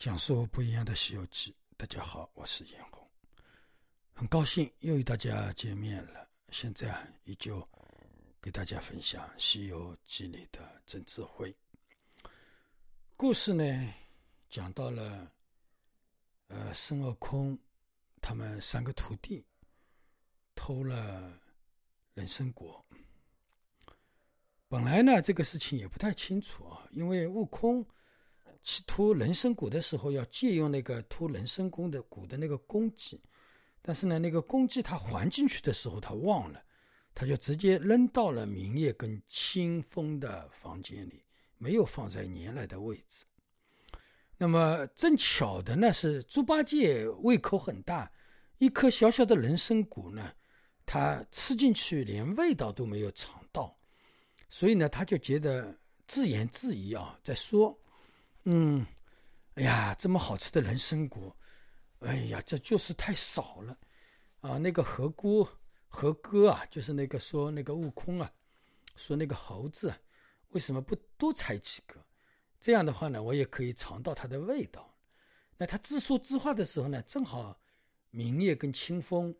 讲述不一样的《西游记》。大家好，我是严红，很高兴又与大家见面了。现在啊，依旧给大家分享《西游记》里的真智慧故事呢，讲到了呃孙悟空他们三个徒弟偷了人参果。本来呢，这个事情也不太清楚啊，因为悟空。去偷人参果的时候，要借用那个偷人参果的果的那个公鸡，但是呢，那个公鸡他还进去的时候，他忘了，他就直接扔到了明夜跟清风的房间里，没有放在原来的位置。那么正巧的呢，是猪八戒胃口很大，一颗小小的人参果呢，他吃进去连味道都没有尝到，所以呢，他就觉得自言自语啊，在说。嗯，哎呀，这么好吃的人参果，哎呀，这就是太少了啊！那个何姑、何哥啊，就是那个说那个悟空啊，说那个猴子为什么不多采几个？这样的话呢，我也可以尝到它的味道。那他自说自话的时候呢，正好明月跟清风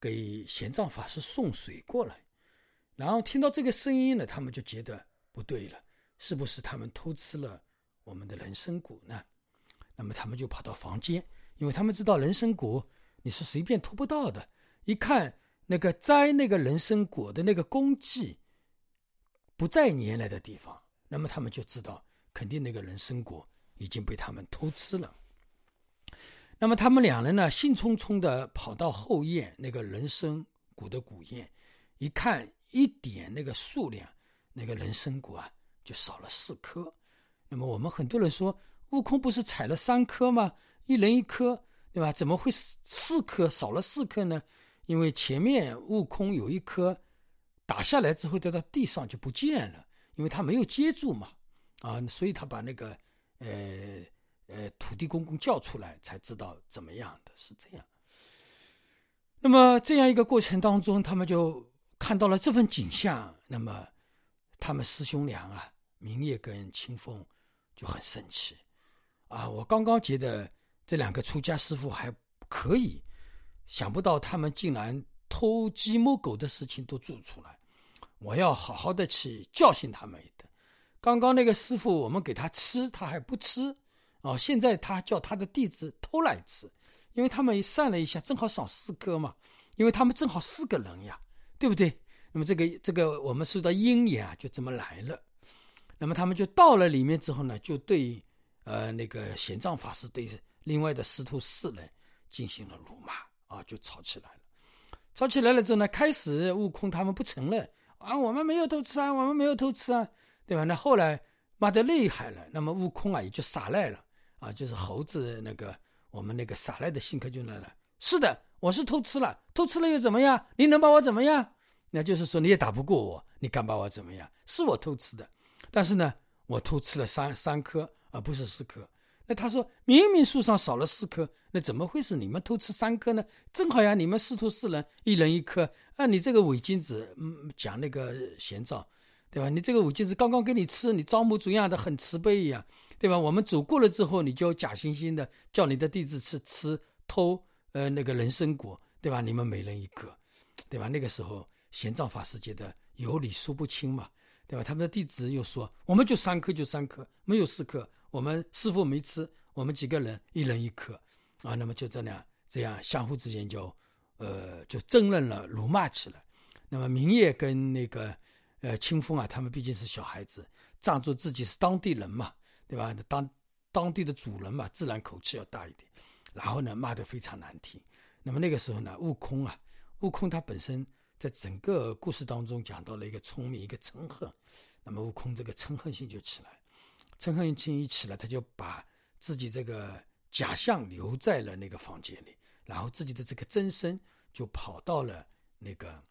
给玄奘法师送水过来，然后听到这个声音呢，他们就觉得不对了，是不是他们偷吃了？我们的人参果呢？那么他们就跑到房间，因为他们知道人参果你是随便偷不到的。一看那个摘那个人参果的那个公鸡不在原来的地方，那么他们就知道肯定那个人参果已经被他们偷吃了。那么他们两人呢，兴冲冲的跑到后院那个人参果的果园，一看一点那个数量，那个人参果啊就少了四颗。那么我们很多人说，悟空不是采了三颗吗？一人一颗，对吧？怎么会四颗少了四颗呢？因为前面悟空有一颗打下来之后掉到地上就不见了，因为他没有接住嘛，啊，所以他把那个呃呃土地公公叫出来，才知道怎么样的是这样。那么这样一个过程当中，他们就看到了这份景象。那么他们师兄俩啊，明月跟清风。就很生气，啊！我刚刚觉得这两个出家师傅还可以，想不到他们竟然偷鸡摸狗的事情都做出来，我要好好的去教训他们一顿。刚刚那个师傅，我们给他吃，他还不吃，啊！现在他叫他的弟子偷来吃，因为他们算了一下，正好少四颗嘛，因为他们正好四个人呀，对不对？那么这个这个我们说的因缘啊，就这么来了。那么他们就到了里面之后呢，就对，呃，那个玄奘法师对另外的师徒四人进行了辱骂啊，就吵起来了。吵起来了之后呢，开始悟空他们不承认啊，我们没有偷吃啊，我们没有偷吃啊，对吧？那后来骂得厉害了，那么悟空啊也就耍赖了啊，就是猴子那个我们那个耍赖的性格就来了。是的，我是偷吃了，偷吃了又怎么样？你能把我怎么样？那就是说你也打不过我，你敢把我怎么样？是我偷吃的。但是呢，我偷吃了三三颗，而不是四颗。那他说明明树上少了四颗，那怎么会是你们偷吃三颗呢？正好呀，你们师徒四人一人一颗。啊，你这个伪君子，嗯，讲那个贤照，对吧？你这个伪君子刚刚给你吃，你招模作样的很慈悲一样，对吧？我们走过了之后，你就假惺惺的叫你的弟子吃吃偷呃那个人参果，对吧？你们每人一个，对吧？那个时候贤照法师觉得有理说不清嘛。对吧？他们的弟子又说：“我们就三颗，就三颗，没有四颗。我们师傅没吃，我们几个人一人一颗，啊，那么就这样，这样相互之间就，呃，就争论了，辱骂起来。那么明夜跟那个，呃，清风啊，他们毕竟是小孩子，仗着自己是当地人嘛，对吧？当当地的主人嘛，自然口气要大一点。然后呢，骂得非常难听。那么那个时候呢，悟空啊，悟空他本身。在整个故事当中讲到了一个聪明，一个嗔恨，那么悟空这个嗔恨心就起来，嗔恨心一起来，他就把自己这个假象留在了那个房间里，然后自己的这个真身就跑到了那个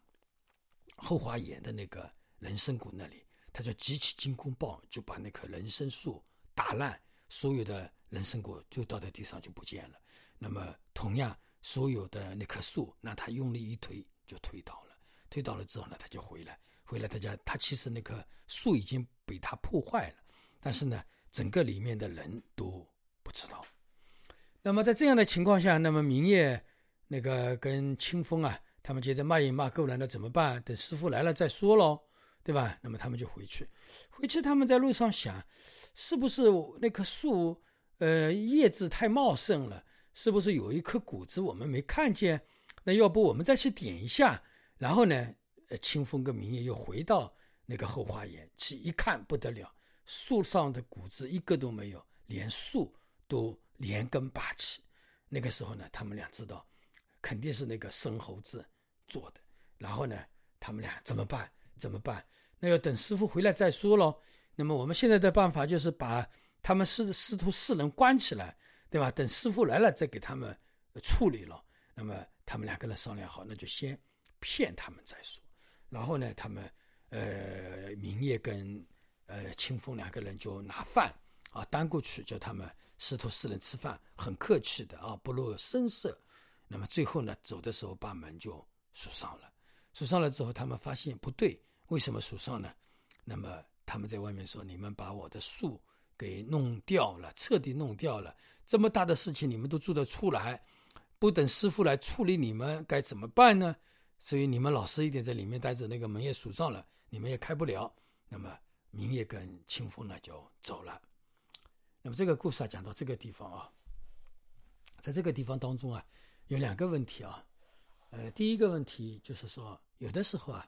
后花园的那个人参果那里，他就举起金箍棒，就把那棵人参树打烂，所有的人参果就倒在地上就不见了。那么同样，所有的那棵树，那他用力一推，就推倒了。推倒了之后呢，他就回来，回来他家，他其实那棵树已经被他破坏了，但是呢，整个里面的人都不知道。那么在这样的情况下，那么明夜那个跟清风啊，他们觉得骂也骂够了，那怎么办？等师傅来了再说喽，对吧？那么他们就回去。回去他们在路上想，是不是那棵树，呃，叶子太茂盛了？是不是有一颗谷子我们没看见？那要不我们再去点一下？然后呢，呃，清风跟明月又回到那个后花园去一看，不得了，树上的谷子一个都没有，连树都连根拔起。那个时候呢，他们俩知道，肯定是那个生猴子做的。然后呢，他们俩怎么办？怎么办？那要等师傅回来再说喽。那么我们现在的办法就是把他们师师徒四人关起来。对吧？等师傅来了再给他们处理了。那么他们两个人商量好，那就先骗他们再说。然后呢，他们呃明夜跟呃清风两个人就拿饭啊端过去，叫他们师徒四人吃饭，很客气的啊，不露声色。那么最后呢，走的时候把门就锁上了。锁上了之后，他们发现不对，为什么锁上呢？那么他们在外面说：“你们把我的树给弄掉了，彻底弄掉了。”这么大的事情你们都做得出来，不等师傅来处理你们该怎么办呢？所以你们老实一点，在里面待着，那个门也锁上了，你们也开不了。那么明夜跟清风呢就走了。那么这个故事啊讲到这个地方啊，在这个地方当中啊，有两个问题啊。呃，第一个问题就是说，有的时候啊，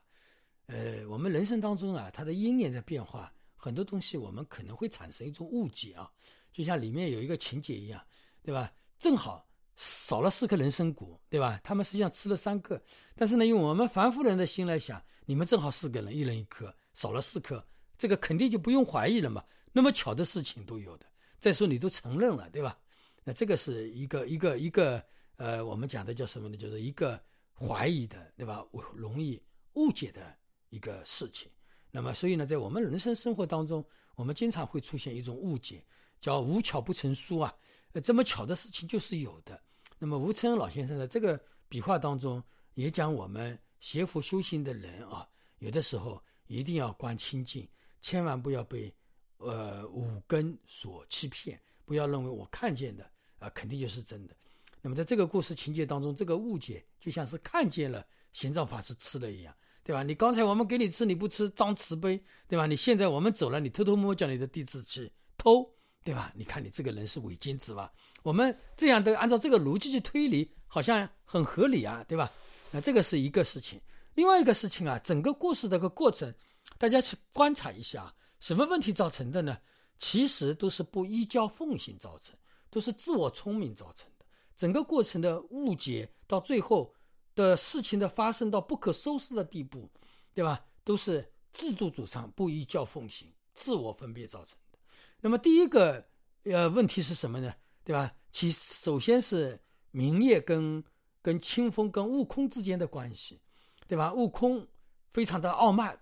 呃，我们人生当中啊，它的因缘在变化，很多东西我们可能会产生一种误解啊。就像里面有一个情节一样，对吧？正好少了四颗人参果，对吧？他们实际上吃了三个，但是呢，用我们凡夫人的心来想，你们正好四个人，一人一颗，少了四颗，这个肯定就不用怀疑了嘛。那么巧的事情都有的，再说你都承认了，对吧？那这个是一个一个一个呃，我们讲的叫什么呢？就是一个怀疑的，对吧？容易误解的一个事情。那么，所以呢，在我们人生生活当中，我们经常会出现一种误解。叫无巧不成书啊，呃，这么巧的事情就是有的。那么吴承恩老先生的这个笔画当中也讲，我们学佛修行的人啊，有的时候一定要观清净，千万不要被呃五根所欺骗，不要认为我看见的啊肯定就是真的。那么在这个故事情节当中，这个误解就像是看见了玄奘法师吃了一样，对吧？你刚才我们给你吃你不吃，装慈悲，对吧？你现在我们走了，你偷偷摸摸叫你的弟子去偷。对吧？你看你这个人是伪君子吧？我们这样的按照这个逻辑去推理，好像很合理啊，对吧？那这个是一个事情。另外一个事情啊，整个故事这个过程，大家去观察一下，什么问题造成的呢？其实都是不依教奉行造成，都是自我聪明造成的。整个过程的误解，到最后的事情的发生到不可收拾的地步，对吧？都是自作主张、不依教奉行、自我分别造成。那么第一个呃问题是什么呢？对吧？其首先是明夜跟跟清风跟悟空之间的关系，对吧？悟空非常的傲慢，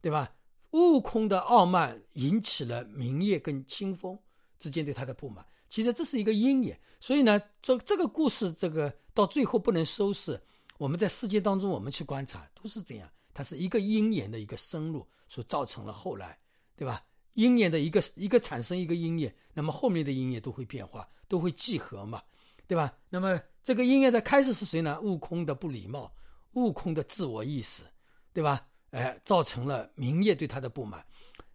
对吧？悟空的傲慢引起了明夜跟清风之间对他的不满。其实这是一个因缘，所以呢，这这个故事这个到最后不能收拾。我们在世界当中，我们去观察都是这样，它是一个因缘的一个深入所造成了后来，对吧？因缘的一个一个产生一个因缘，那么后面的因缘都会变化，都会聚合嘛，对吧？那么这个因缘的开始是谁呢？悟空的不礼貌，悟空的自我意识，对吧？哎，造成了明夜对他的不满。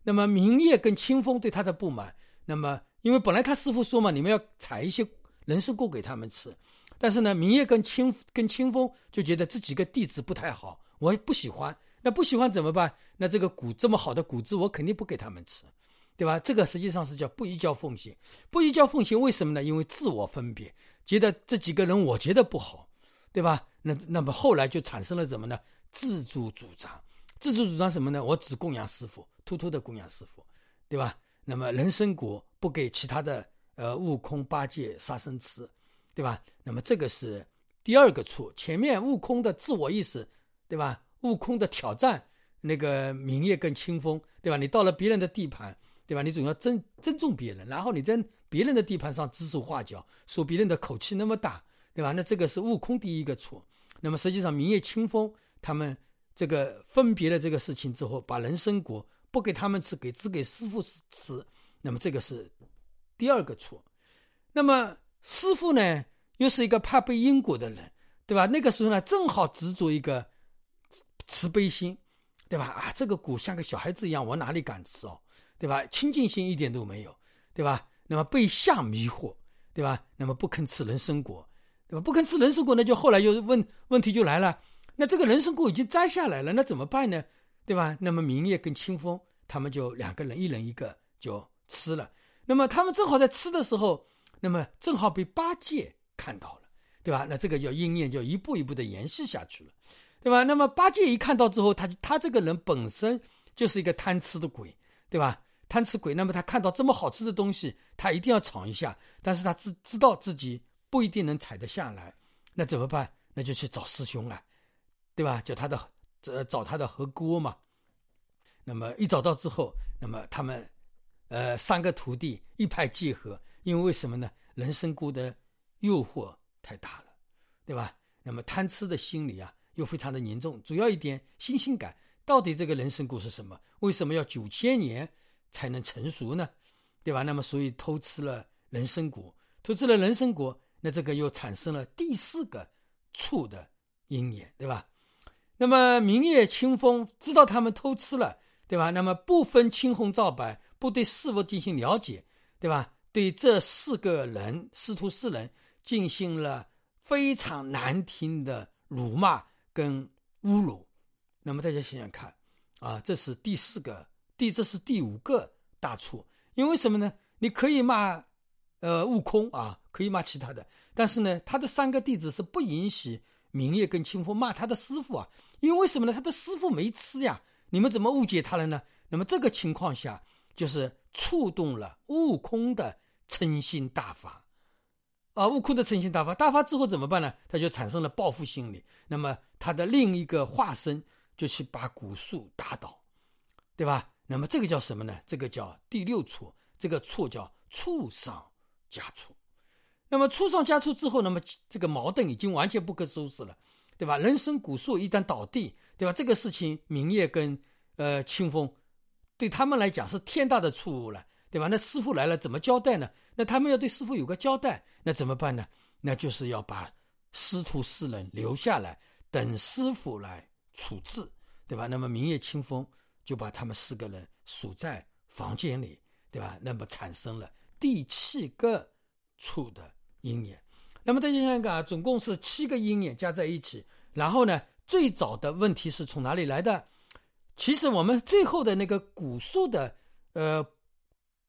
那么明夜跟清风对他的不满，那么因为本来他师傅说嘛，你们要采一些人参果给他们吃，但是呢，明夜跟清跟清风就觉得这几个弟子不太好，我也不喜欢。那不喜欢怎么办？那这个谷这么好的谷子，我肯定不给他们吃，对吧？这个实际上是叫不依教奉行。不依教奉行，为什么呢？因为自我分别，觉得这几个人我觉得不好，对吧？那那么后来就产生了什么呢？自主主张，自主主张什么呢？我只供养师傅，偷偷的供养师傅，对吧？那么人参果不给其他的呃悟空、八戒、沙僧吃，对吧？那么这个是第二个错。前面悟空的自我意识，对吧？悟空的挑战，那个明夜跟清风，对吧？你到了别人的地盘，对吧？你总要尊尊重别人，然后你在别人的地盘上指手画脚，说别人的口气那么大，对吧？那这个是悟空第一个错。那么实际上，明夜清风他们这个分别了这个事情之后，把人参果不给他们吃，给只给师傅吃，那么这个是第二个错。那么师傅呢又是一个怕背因果的人，对吧？那个时候呢，正好执着一个慈悲心，对吧？啊，这个果像个小孩子一样，我哪里敢吃哦，对吧？清净心一点都没有，对吧？那么被相迷惑，对吧？那么不肯吃人参果，对吧？不肯吃人参果，那就后来又问问题就来了，那这个人参果已经摘下来了，那怎么办呢？对吧？那么明月跟清风他们就两个人一人一个就吃了。那么他们正好在吃的时候，那么正好被八戒看到了，对吧？那这个叫因缘，就一步一步的延续下去了，对吧？那么八戒一看到之后，他他这个人本身就是一个贪吃的鬼，对吧？贪吃鬼，那么他看到这么好吃的东西，他一定要尝一下，但是他知知道自己不一定能采得下来，那怎么办？那就去找师兄啊，对吧？叫他的。呃，找他的和锅嘛，那么一找到之后，那么他们，呃，三个徒弟一拍即合，因为为什么呢？人参果的诱惑太大了，对吧？那么贪吃的心理啊，又非常的严重。主要一点新鲜感，到底这个人参果是什么？为什么要九千年才能成熟呢？对吧？那么所以偷吃了人参果，偷吃了人参果，那这个又产生了第四个醋的因缘，对吧？那么明月清风知道他们偷吃了，对吧？那么不分青红皂白，不对事物进行了解，对吧？对这四个人师徒四人进行了非常难听的辱骂跟侮辱。那么大家想想看，啊，这是第四个，第这是第五个大错。因为什么呢？你可以骂，呃，悟空啊，可以骂其他的，但是呢，他的三个弟子是不允许。明月跟清风骂他的师傅啊，因为什么呢？他的师傅没吃呀，你们怎么误解他了呢？那么这个情况下，就是触动了悟空的嗔心大发，啊，悟空的诚心大发，大发之后怎么办呢？他就产生了报复心理。那么他的另一个化身就去把古树打倒，对吧？那么这个叫什么呢？这个叫第六错，这个错叫畜上加错。那么出上加出之后，那么这个矛盾已经完全不可收拾了，对吧？人参古树一旦倒地，对吧？这个事情明月跟呃清风对他们来讲是天大的错误了，对吧？那师傅来了怎么交代呢？那他们要对师傅有个交代，那怎么办呢？那就是要把师徒四人留下来等师傅来处置，对吧？那么明月清风就把他们四个人锁在房间里，对吧？那么产生了第七个处的。因缘，那么大家想想看啊，总共是七个因缘加在一起，然后呢，最早的问题是从哪里来的？其实我们最后的那个古树的呃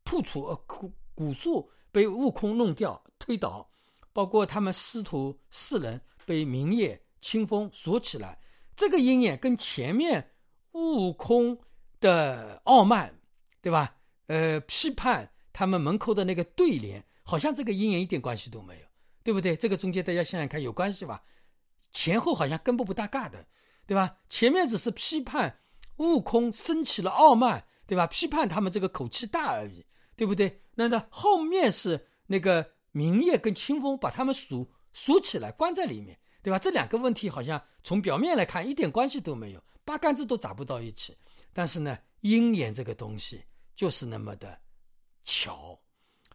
破除呃古古树被悟空弄掉推倒，包括他们师徒四人被明月清风锁起来，这个鹰眼跟前面悟空的傲慢，对吧？呃，批判他们门口的那个对联。好像这个鹰眼一点关系都没有，对不对？这个中间大家想想看，有关系吧？前后好像根本不搭嘎的，对吧？前面只是批判悟空升起了傲慢，对吧？批判他们这个口气大而已，对不对？那那后面是那个明月跟清风把他们锁锁起来，关在里面，对吧？这两个问题好像从表面来看一点关系都没有，八竿子都打不到一起。但是呢，因缘这个东西就是那么的巧。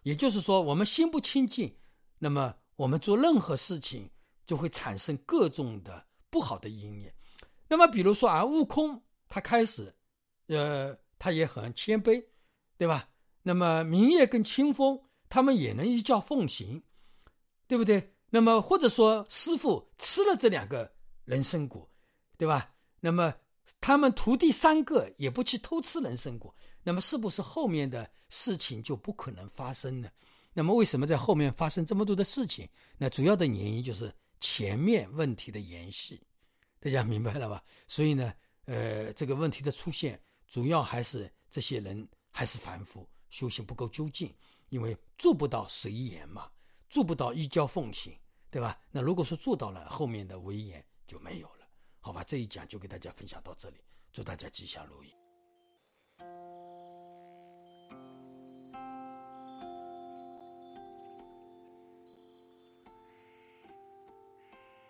也就是说，我们心不清净，那么我们做任何事情就会产生各种的不好的因缘。那么，比如说啊，悟空他开始，呃，他也很谦卑，对吧？那么明月跟清风他们也能依教奉行，对不对？那么或者说师傅吃了这两个人参果，对吧？那么他们徒弟三个也不去偷吃人参果。那么是不是后面的事情就不可能发生呢？那么为什么在后面发生这么多的事情？那主要的原因就是前面问题的延续，大家明白了吧？所以呢，呃，这个问题的出现，主要还是这些人还是凡夫，修行不够究竟，因为做不到随缘嘛，做不到依教奉行，对吧？那如果说做到了，后面的威严就没有了，好吧？这一讲就给大家分享到这里，祝大家吉祥如意。